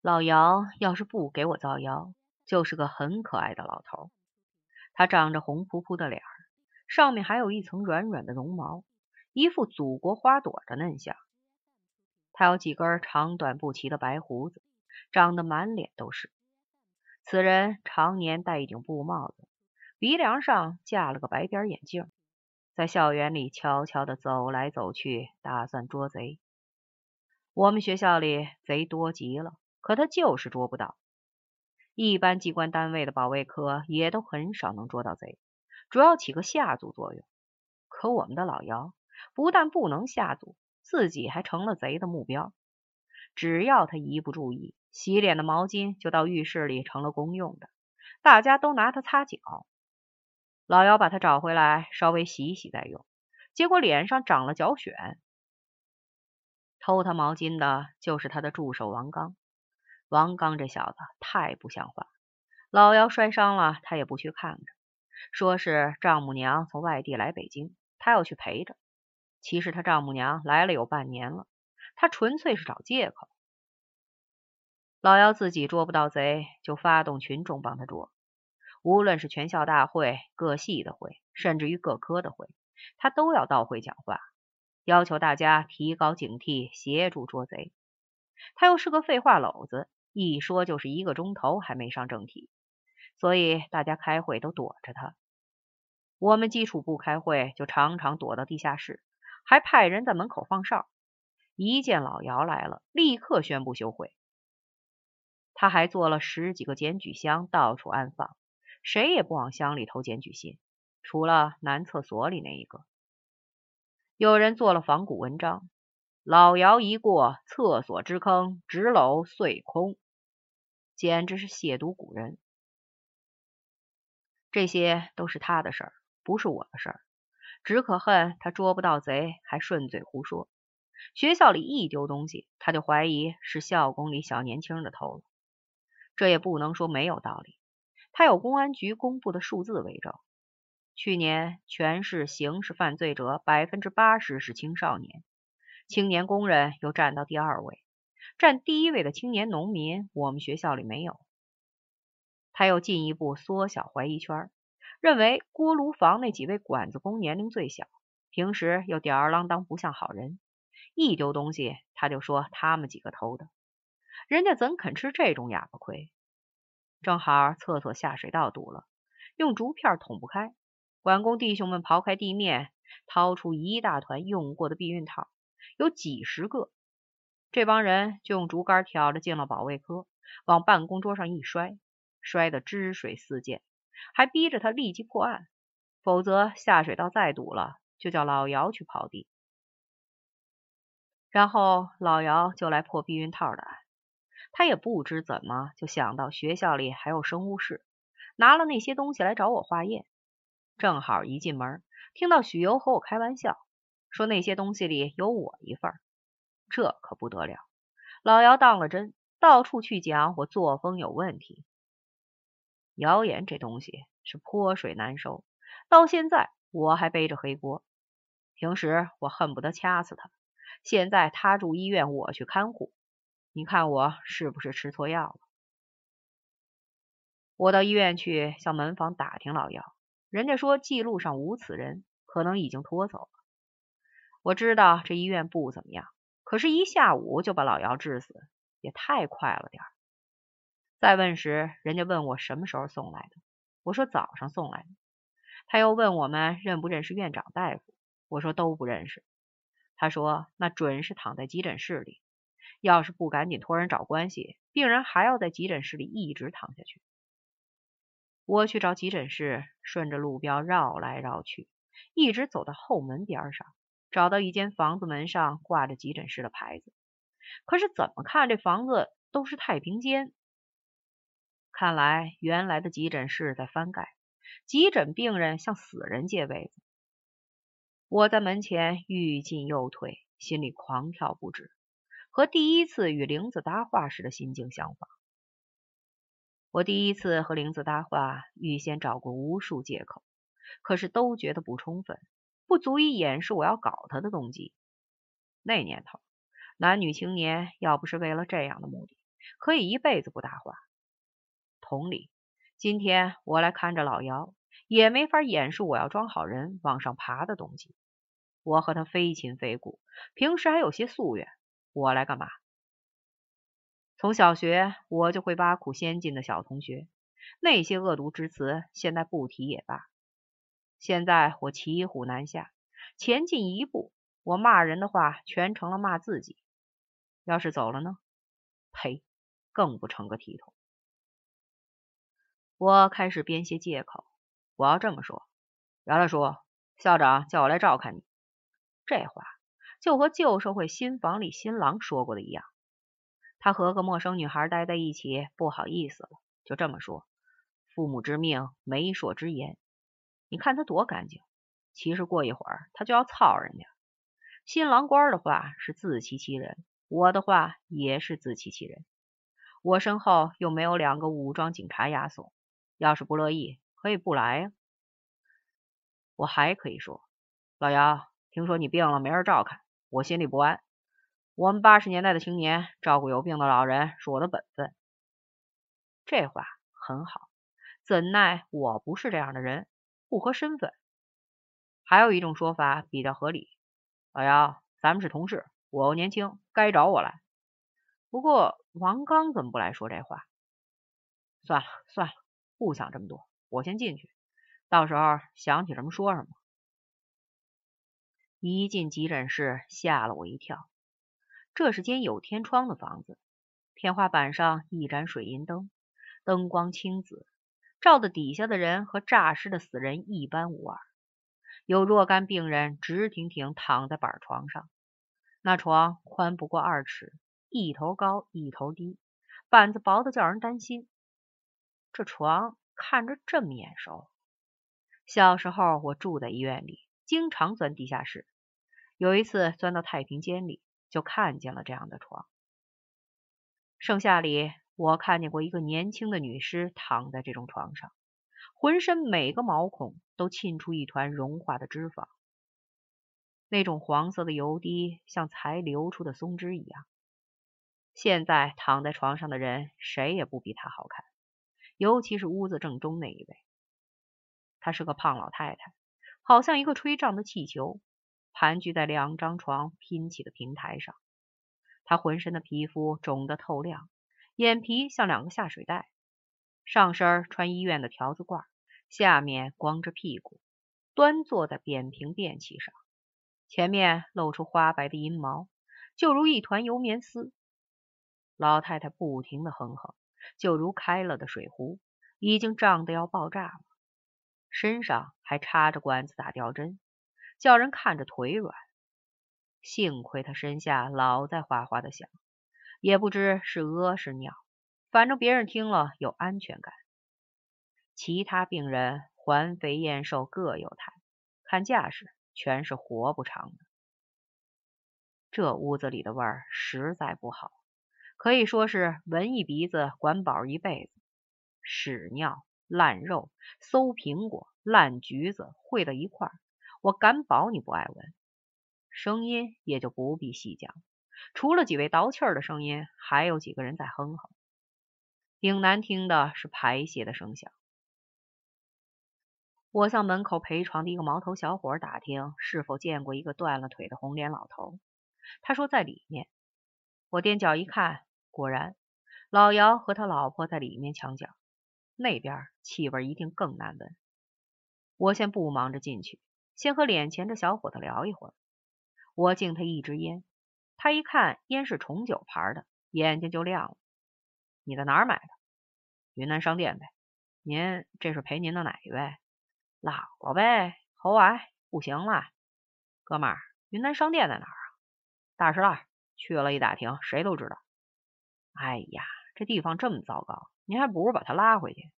老姚要是不给我造谣，就是个很可爱的老头。他长着红扑扑的脸儿，上面还有一层软软的绒毛，一副祖国花朵的嫩相。他有几根长短不齐的白胡子，长得满脸都是。此人常年戴一顶布帽子，鼻梁上架了个白边眼镜，在校园里悄悄地走来走去，打算捉贼。我们学校里贼多极了。可他就是捉不到，一般机关单位的保卫科也都很少能捉到贼，主要起个吓阻作用。可我们的老姚不但不能吓阻，自己还成了贼的目标。只要他一不注意，洗脸的毛巾就到浴室里成了公用的，大家都拿它擦脚。老姚把他找回来，稍微洗洗再用，结果脸上长了脚癣。偷他毛巾的就是他的助手王刚。王刚这小子太不像话，老姚摔伤了，他也不去看着，说是丈母娘从外地来北京，他要去陪着。其实他丈母娘来了有半年了，他纯粹是找借口。老姚自己捉不到贼，就发动群众帮他捉，无论是全校大会、各系的会，甚至于各科的会，他都要到会讲话，要求大家提高警惕，协助捉贼。他又是个废话篓子。一说就是一个钟头还没上正题，所以大家开会都躲着他。我们基础部开会就常常躲到地下室，还派人在门口放哨，一见老姚来了，立刻宣布休会。他还做了十几个检举箱，到处安放，谁也不往箱里投检举信，除了男厕所里那一个。有人做了仿古文章，老姚一过，厕所之坑，纸篓碎空。简直是亵渎古人，这些都是他的事儿，不是我的事儿。只可恨他捉不到贼，还顺嘴胡说。学校里一丢东西，他就怀疑是校工里小年轻的偷了。这也不能说没有道理。他有公安局公布的数字为证：去年全市刑事犯罪者百分之八十是青少年，青年工人又占到第二位。占第一位的青年农民，我们学校里没有。他又进一步缩小怀疑圈，认为锅炉房那几位管子工年龄最小，平时又吊儿郎当，不像好人。一丢东西，他就说他们几个偷的。人家怎肯吃这种哑巴亏？正好厕所下水道堵了，用竹片捅不开，管工弟兄们刨开地面，掏出一大团用过的避孕套，有几十个。这帮人就用竹竿挑着进了保卫科，往办公桌上一摔，摔得汁水四溅，还逼着他立即破案，否则下水道再堵了，就叫老姚去刨地。然后老姚就来破避孕套的案，他也不知怎么就想到学校里还有生物室，拿了那些东西来找我化验。正好一进门，听到许由和我开玩笑，说那些东西里有我一份。这可不得了！老姚当了真，到处去讲我作风有问题。谣言这东西是泼水难收，到现在我还背着黑锅。平时我恨不得掐死他，现在他住医院，我去看护，你看我是不是吃错药了？我到医院去向门房打听老姚，人家说记录上无此人，可能已经拖走了。我知道这医院不怎么样。可是，一下午就把老姚治死，也太快了点儿。再问时，人家问我什么时候送来的，我说早上送来的。他又问我们认不认识院长大夫，我说都不认识。他说那准是躺在急诊室里，要是不赶紧托人找关系，病人还要在急诊室里一直躺下去。我去找急诊室，顺着路标绕来绕去，一直走到后门边上。找到一间房子，门上挂着急诊室的牌子，可是怎么看这房子都是太平间。看来原来的急诊室在翻盖，急诊病人向死人借位子。我在门前欲进又退，心里狂跳不止，和第一次与玲子搭话时的心境相仿。我第一次和玲子搭话，预先找过无数借口，可是都觉得不充分。不足以掩饰我要搞他的动机。那年头，男女青年要不是为了这样的目的，可以一辈子不搭话。同理，今天我来看着老姚，也没法掩饰我要装好人往上爬的动机。我和他非亲非故，平时还有些夙愿，我来干嘛？从小学我就会挖苦先进的小同学，那些恶毒之词现在不提也罢。现在我骑虎难下，前进一步，我骂人的话全成了骂自己。要是走了呢？呸，更不成个体统。我开始编些借口，我要这么说：姚大叔，校长叫我来照看你。这话就和旧社会新房里新郎说过的一样。他和个陌生女孩待在一起，不好意思了，就这么说：“父母之命，媒妁之言。”你看他多干净。其实过一会儿他就要操人家。新郎官的话是自欺欺人，我的话也是自欺欺人。我身后又没有两个武装警察押送，要是不乐意，可以不来呀。我还可以说：“老姚，听说你病了，没人照看，我心里不安。”我们八十年代的青年照顾有病的老人是我的本分，这话很好。怎奈我不是这样的人，不合身份。还有一种说法比较合理，老姚，咱们是同事，我又年轻，该找我来。不过王刚怎么不来说这话？算了算了，不想这么多，我先进去，到时候想起什么说什么。一进急诊室，吓了我一跳。这是间有天窗的房子，天花板上一盏水银灯，灯光青紫，照的底下的人和诈尸的死人一般无二。有若干病人直挺挺躺在板床上，那床宽不过二尺，一头高一头低，板子薄的叫人担心。这床看着这么眼熟，小时候我住在医院里，经常钻地下室，有一次钻到太平间里。就看见了这样的床。盛夏里，我看见过一个年轻的女尸躺在这种床上，浑身每个毛孔都沁出一团融化的脂肪，那种黄色的油滴像才流出的松脂一样。现在躺在床上的人，谁也不比她好看，尤其是屋子正中那一位。她是个胖老太太，好像一个吹胀的气球。盘踞在两张床拼起的平台上，她浑身的皮肤肿得透亮，眼皮像两个下水袋，上身穿医院的条子褂，下面光着屁股，端坐在扁平便器上，前面露出花白的阴毛，就如一团油棉丝。老太太不停的哼哼，就如开了的水壶，已经胀得要爆炸了，身上还插着管子打吊针。叫人看着腿软。幸亏他身下老在哗哗的响，也不知是屙是尿，反正别人听了有安全感。其他病人环肥燕瘦各有态，看架势全是活不长的。这屋子里的味儿实在不好，可以说是闻一鼻子管饱一辈子。屎尿、烂肉、馊苹果、烂橘子汇到一块儿。我敢保你不爱闻，声音也就不必细讲。除了几位倒气儿的声音，还有几个人在哼哼。挺难听的是排泄的声响。我向门口陪床的一个毛头小伙打听，是否见过一个断了腿的红脸老头。他说在里面。我踮脚一看，果然，老姚和他老婆在里面墙角。那边气味一定更难闻。我先不忙着进去。先和脸前这小伙子聊一会儿，我敬他一支烟，他一看烟是重九牌的，眼睛就亮了。你在哪儿买的？云南商店呗。您这是陪您的哪一位？姥姥呗。喉癌不行了，哥们儿，云南商店在哪儿啊？大石栏。去了一打听，谁都知道。哎呀，这地方这么糟糕，您还不如把他拉回去。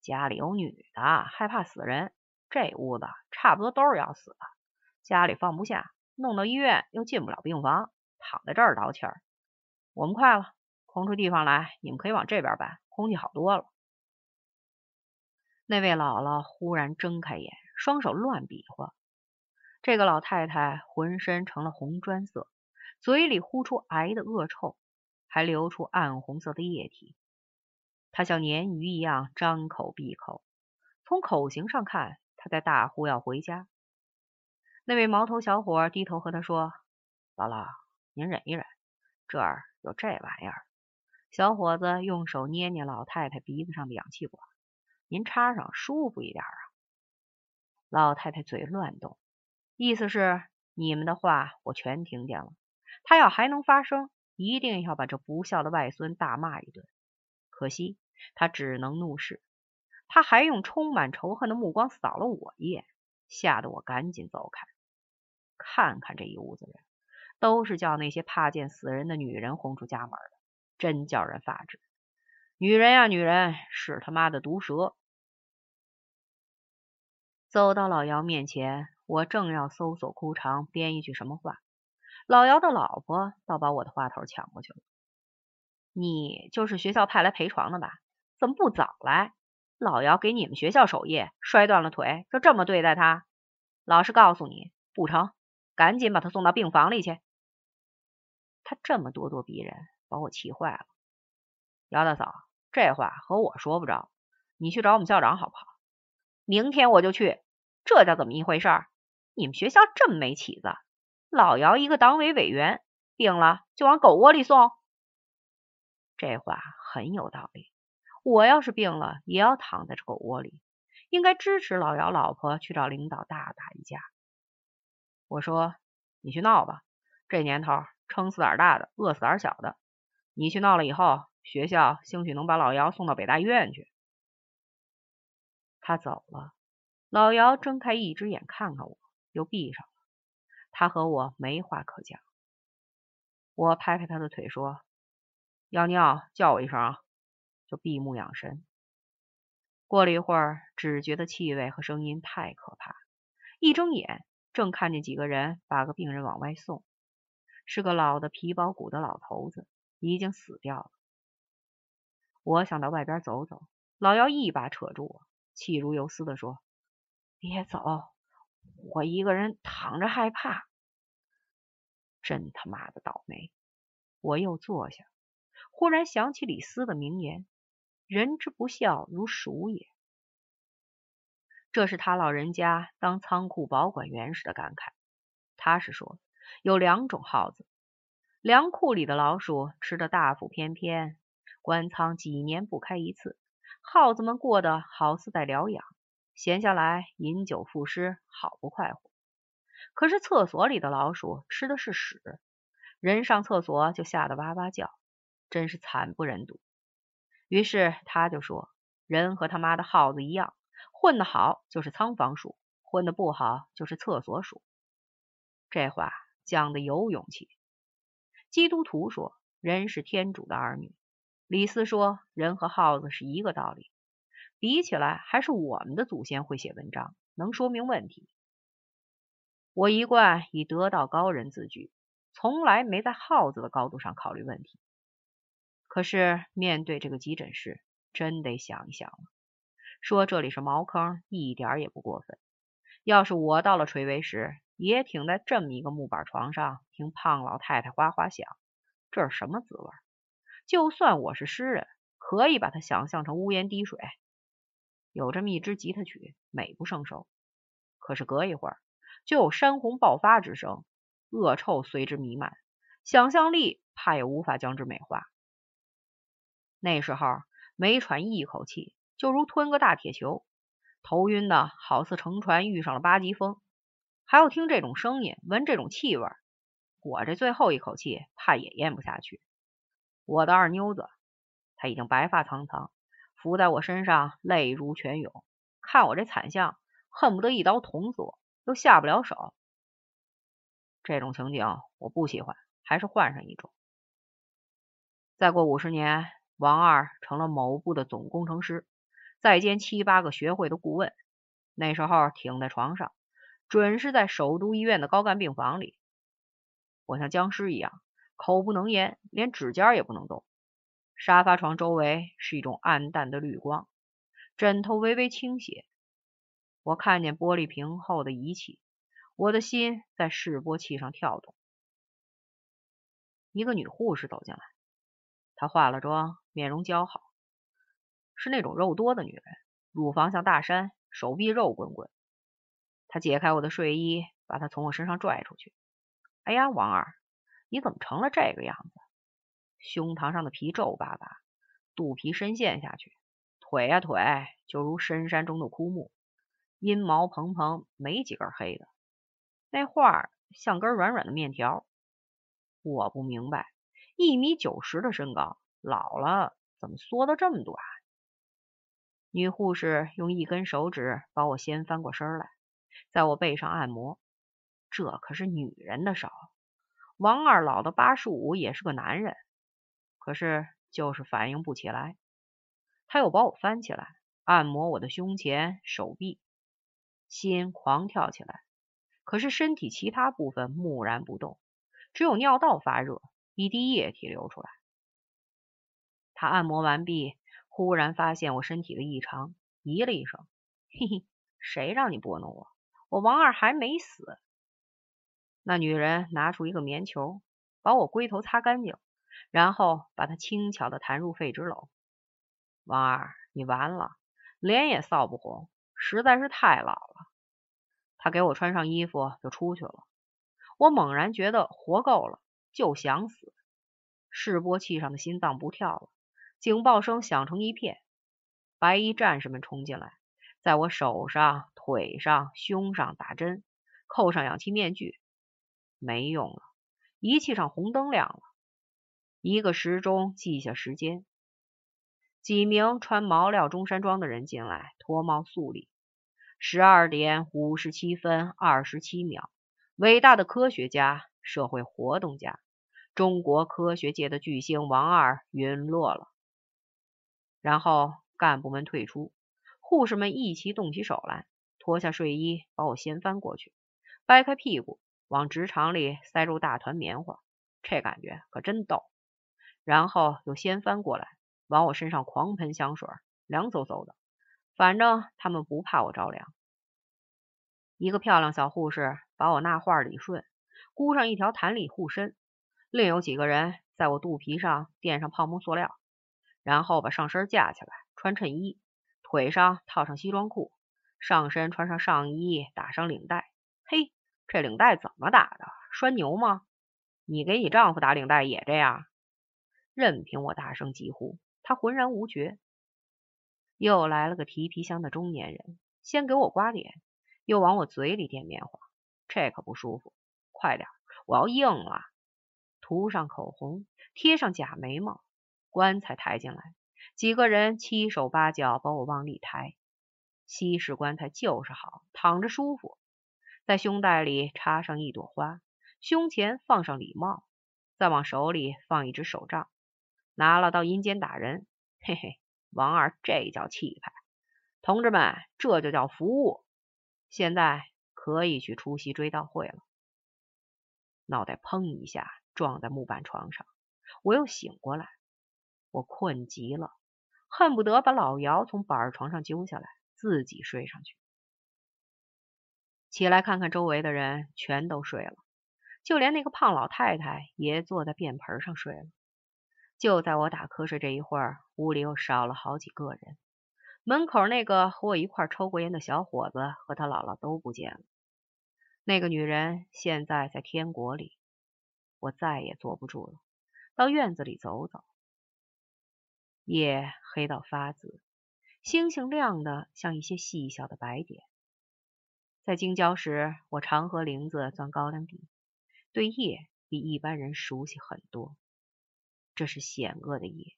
家里有女的，害怕死人。这屋子差不多都是要死的，家里放不下，弄到医院又进不了病房，躺在这儿倒气儿。我们快了，空出地方来，你们可以往这边搬，空气好多了。那位姥姥忽然睁开眼，双手乱比划。这个老太太浑身成了红砖色，嘴里呼出癌的恶臭，还流出暗红色的液体。她像鲶鱼一样张口闭口，从口型上看，她在大呼要回家。那位毛头小伙低头和他说：“姥姥，您忍一忍，这儿有这玩意儿。”小伙子用手捏捏老太太鼻子上的氧气管，“您插上舒服一点啊。”老太太嘴乱动，意思是你们的话我全听见了。他要还能发声，一定要把这不孝的外孙大骂一顿。可惜他只能怒视，他还用充满仇恨的目光扫了我一眼，吓得我赶紧走开。看看这一屋子人，都是叫那些怕见死人的女人轰出家门的，真叫人发指。女人呀，女人是他妈的毒蛇。走到老姚面前，我正要搜索裤长编一句什么话，老姚的老婆倒把我的话头抢过去了。你就是学校派来陪床的吧？怎么不早来？老姚给你们学校守夜，摔断了腿，就这么对待他？老实告诉你，不成，赶紧把他送到病房里去。他这么咄咄逼人，把我气坏了。姚大嫂，这话和我说不着，你去找我们校长好不好？明天我就去，这叫怎么一回事？你们学校这么没起子？老姚一个党委委员病了就往狗窝里送？这话很有道理。我要是病了，也要躺在这狗窝里。应该支持老姚老婆去找领导大打一架。我说你去闹吧，这年头撑死胆大的，饿死胆小的。你去闹了以后，学校兴许能把老姚送到北大医院去。他走了，老姚睁开一只眼看看我，又闭上了。他和我没话可讲。我拍拍他的腿说：“要尿叫我一声啊！”就闭目养神。过了一会儿，只觉得气味和声音太可怕。一睁眼，正看见几个人把个病人往外送，是个老的皮包骨的老头子，已经死掉了。我想到外边走走，老姚一把扯住我。气如游丝的说：“别走，我一个人躺着害怕。”真他妈的倒霉！我又坐下，忽然想起李斯的名言：“人之不孝，如鼠也。”这是他老人家当仓库保管员时的感慨。他是说，有两种耗子：粮库里的老鼠吃的大腹翩翩，关仓几年不开一次。耗子们过得好似在疗养，闲下来饮酒赋诗，好不快活。可是厕所里的老鼠吃的是屎，人上厕所就吓得哇哇叫，真是惨不忍睹。于是他就说：“人和他妈的耗子一样，混得好就是仓房鼠，混得不好就是厕所鼠。”这话讲的有勇气。基督徒说：“人是天主的儿女。”李斯说：“人和耗子是一个道理，比起来还是我们的祖先会写文章，能说明问题。”我一贯以得道高人自居，从来没在耗子的高度上考虑问题。可是面对这个急诊室，真得想一想了。说这里是茅坑，一点也不过分。要是我到了垂危时，也挺在这么一个木板床上，听胖老太太哗哗响，这是什么滋味？就算我是诗人，可以把它想象成屋檐滴水，有这么一支吉他曲，美不胜收。可是隔一会儿，就有山洪爆发之声，恶臭随之弥漫，想象力怕也无法将之美化。那时候没喘一口气，就如吞个大铁球，头晕的好似乘船遇上了八级风。还要听这种声音，闻这种气味，我这最后一口气怕也咽不下去。我的二妞子，她已经白发苍苍，伏在我身上，泪如泉涌。看我这惨相，恨不得一刀捅死我，又下不了手。这种情景我不喜欢，还是换上一种。再过五十年，王二成了某部的总工程师，再兼七八个学会的顾问。那时候挺在床上，准是在首都医院的高干病房里。我像僵尸一样。口不能言，连指尖也不能动。沙发床周围是一种暗淡的绿光，枕头微微倾斜。我看见玻璃瓶后的仪器，我的心在示波器上跳动。一个女护士走进来，她化了妆，面容姣好，是那种肉多的女人，乳房像大山，手臂肉滚滚。她解开我的睡衣，把她从我身上拽出去。哎呀，王二，你怎么成了这个样子？胸膛上的皮皱巴巴，肚皮深陷下去，腿呀腿就如深山中的枯木，阴毛蓬蓬，没几根黑的。那画像根软软的面条。我不明白，一米九十的身高，老了怎么缩得这么短？女护士用一根手指把我掀翻过身来，在我背上按摩。这可是女人的手。王二老的八十五也是个男人。可是就是反应不起来，他又把我翻起来，按摩我的胸前、手臂，心狂跳起来。可是身体其他部分木然不动，只有尿道发热，一滴液体流出来。他按摩完毕，忽然发现我身体的异常，咦了一声：“嘿嘿，谁让你拨弄我？我王二还没死。”那女人拿出一个棉球，把我龟头擦干净。然后把它轻巧的弹入废纸篓。王二，你完了，脸也臊不红，实在是太老了。他给我穿上衣服就出去了。我猛然觉得活够了，就想死。示波器上的心脏不跳了，警报声响成一片。白衣战士们冲进来，在我手上、腿上、胸上打针，扣上氧气面具。没用了，仪器上红灯亮了。一个时钟记下时间，几名穿毛料中山装的人进来，脱帽肃立。十二点五十七分二十七秒，伟大的科学家、社会活动家、中国科学界的巨星王二陨落了。然后干部们退出，护士们一齐动起手来，脱下睡衣把我掀翻过去，掰开屁股往直肠里塞入大团棉花，这感觉可真逗。然后又掀翻过来，往我身上狂喷香水，凉飕飕的。反正他们不怕我着凉。一个漂亮小护士把我纳化理顺，箍上一条弹力护身。另有几个人在我肚皮上垫上泡沫塑料，然后把上身架起来，穿衬衣，腿上套上西装裤，上身穿上上衣，打上领带。嘿，这领带怎么打的？拴牛吗？你给你丈夫打领带也这样？任凭我大声疾呼，他浑然无觉。又来了个提皮箱的中年人，先给我刮脸，又往我嘴里垫棉花，这可不舒服。快点，我要硬了！涂上口红，贴上假眉毛，棺材抬进来，几个人七手八脚把我往里抬。西式棺材就是好，躺着舒服。在胸带里插上一朵花，胸前放上礼帽，再往手里放一支手杖。拿了到阴间打人，嘿嘿，王二这叫气派！同志们，这就叫服务。现在可以去出席追悼会了。脑袋砰一下撞在木板床上，我又醒过来。我困极了，恨不得把老姚从板床上揪下来，自己睡上去。起来看看周围的人，全都睡了，就连那个胖老太太也坐在便盆上睡了。就在我打瞌睡这一会儿，屋里又少了好几个人。门口那个和我一块抽过烟的小伙子和他姥姥都不见了。那个女人现在在天国里。我再也坐不住了，到院子里走走。夜黑到发紫，星星亮的像一些细小的白点。在京郊时，我常和玲子钻高粱地，对夜比一般人熟悉很多。这是险恶的夜，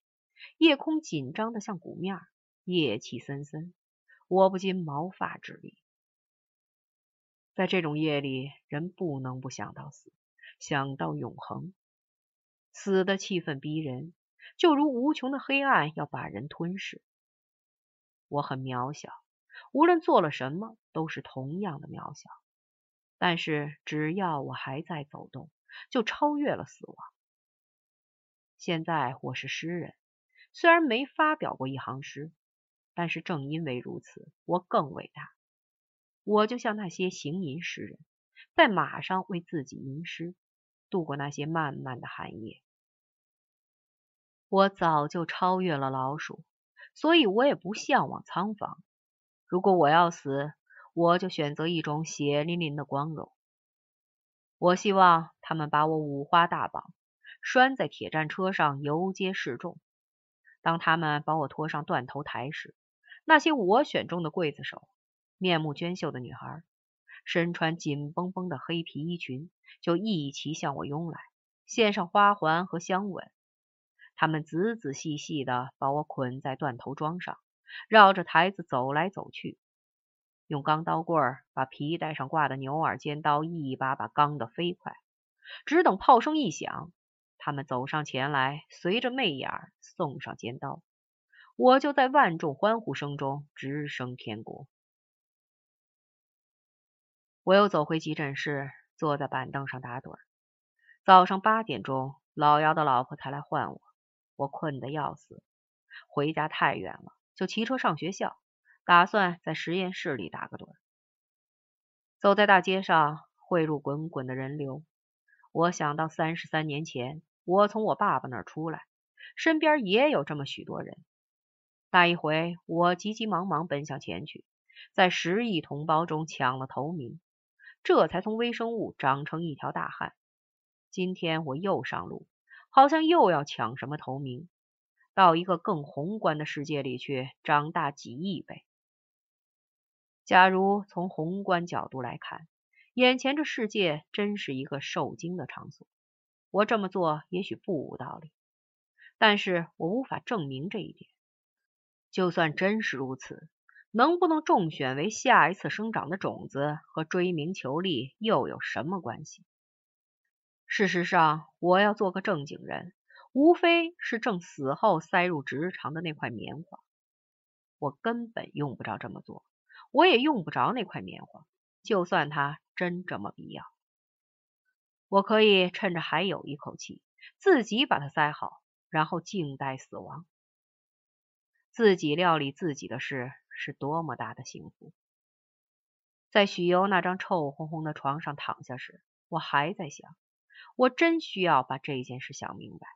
夜空紧张的像鼓面，夜气森森，我不禁毛发直立。在这种夜里，人不能不想到死，想到永恒。死的气氛逼人，就如无穷的黑暗要把人吞噬。我很渺小，无论做了什么，都是同样的渺小。但是只要我还在走动，就超越了死亡。现在我是诗人，虽然没发表过一行诗，但是正因为如此，我更伟大。我就像那些行吟诗人，在马上为自己吟诗，度过那些漫漫的寒夜。我早就超越了老鼠，所以我也不向往仓房。如果我要死，我就选择一种血淋淋的光荣。我希望他们把我五花大绑，拴在铁战车上游街示众。当他们把我拖上断头台时，那些我选中的刽子手，面目娟秀的女孩，身穿紧绷绷的黑皮衣裙，就一齐向我拥来，献上花环和香吻。他们仔仔细细地把我捆在断头桩上，绕着台子走来走去，用钢刀棍把皮带上挂的牛耳尖刀一把把钢得飞快。只等炮声一响，他们走上前来，随着媚眼送上尖刀，我就在万众欢呼声中直升天国。我又走回急诊室，坐在板凳上打盹。早上八点钟，老姚的老婆才来唤我。我困得要死，回家太远了，就骑车上学校，打算在实验室里打个盹。走在大街上，汇入滚滚的人流。我想到三十三年前，我从我爸爸那儿出来，身边也有这么许多人。那一回，我急急忙忙奔向前去，在十亿同胞中抢了头名，这才从微生物长成一条大汉。今天我又上路。好像又要抢什么头名，到一个更宏观的世界里去长大几亿倍。假如从宏观角度来看，眼前这世界真是一个受精的场所。我这么做也许不无道理，但是我无法证明这一点。就算真是如此，能不能中选为下一次生长的种子，和追名求利又有什么关系？事实上，我要做个正经人，无非是正死后塞入直肠的那块棉花。我根本用不着这么做，我也用不着那块棉花。就算他真这么必要，我可以趁着还有一口气，自己把它塞好，然后静待死亡。自己料理自己的事，是多么大的幸福！在许攸那张臭烘烘的床上躺下时，我还在想。我真需要把这件事想明白，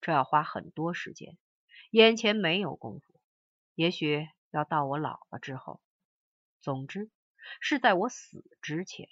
这要花很多时间，眼前没有功夫，也许要到我老了之后，总之是在我死之前。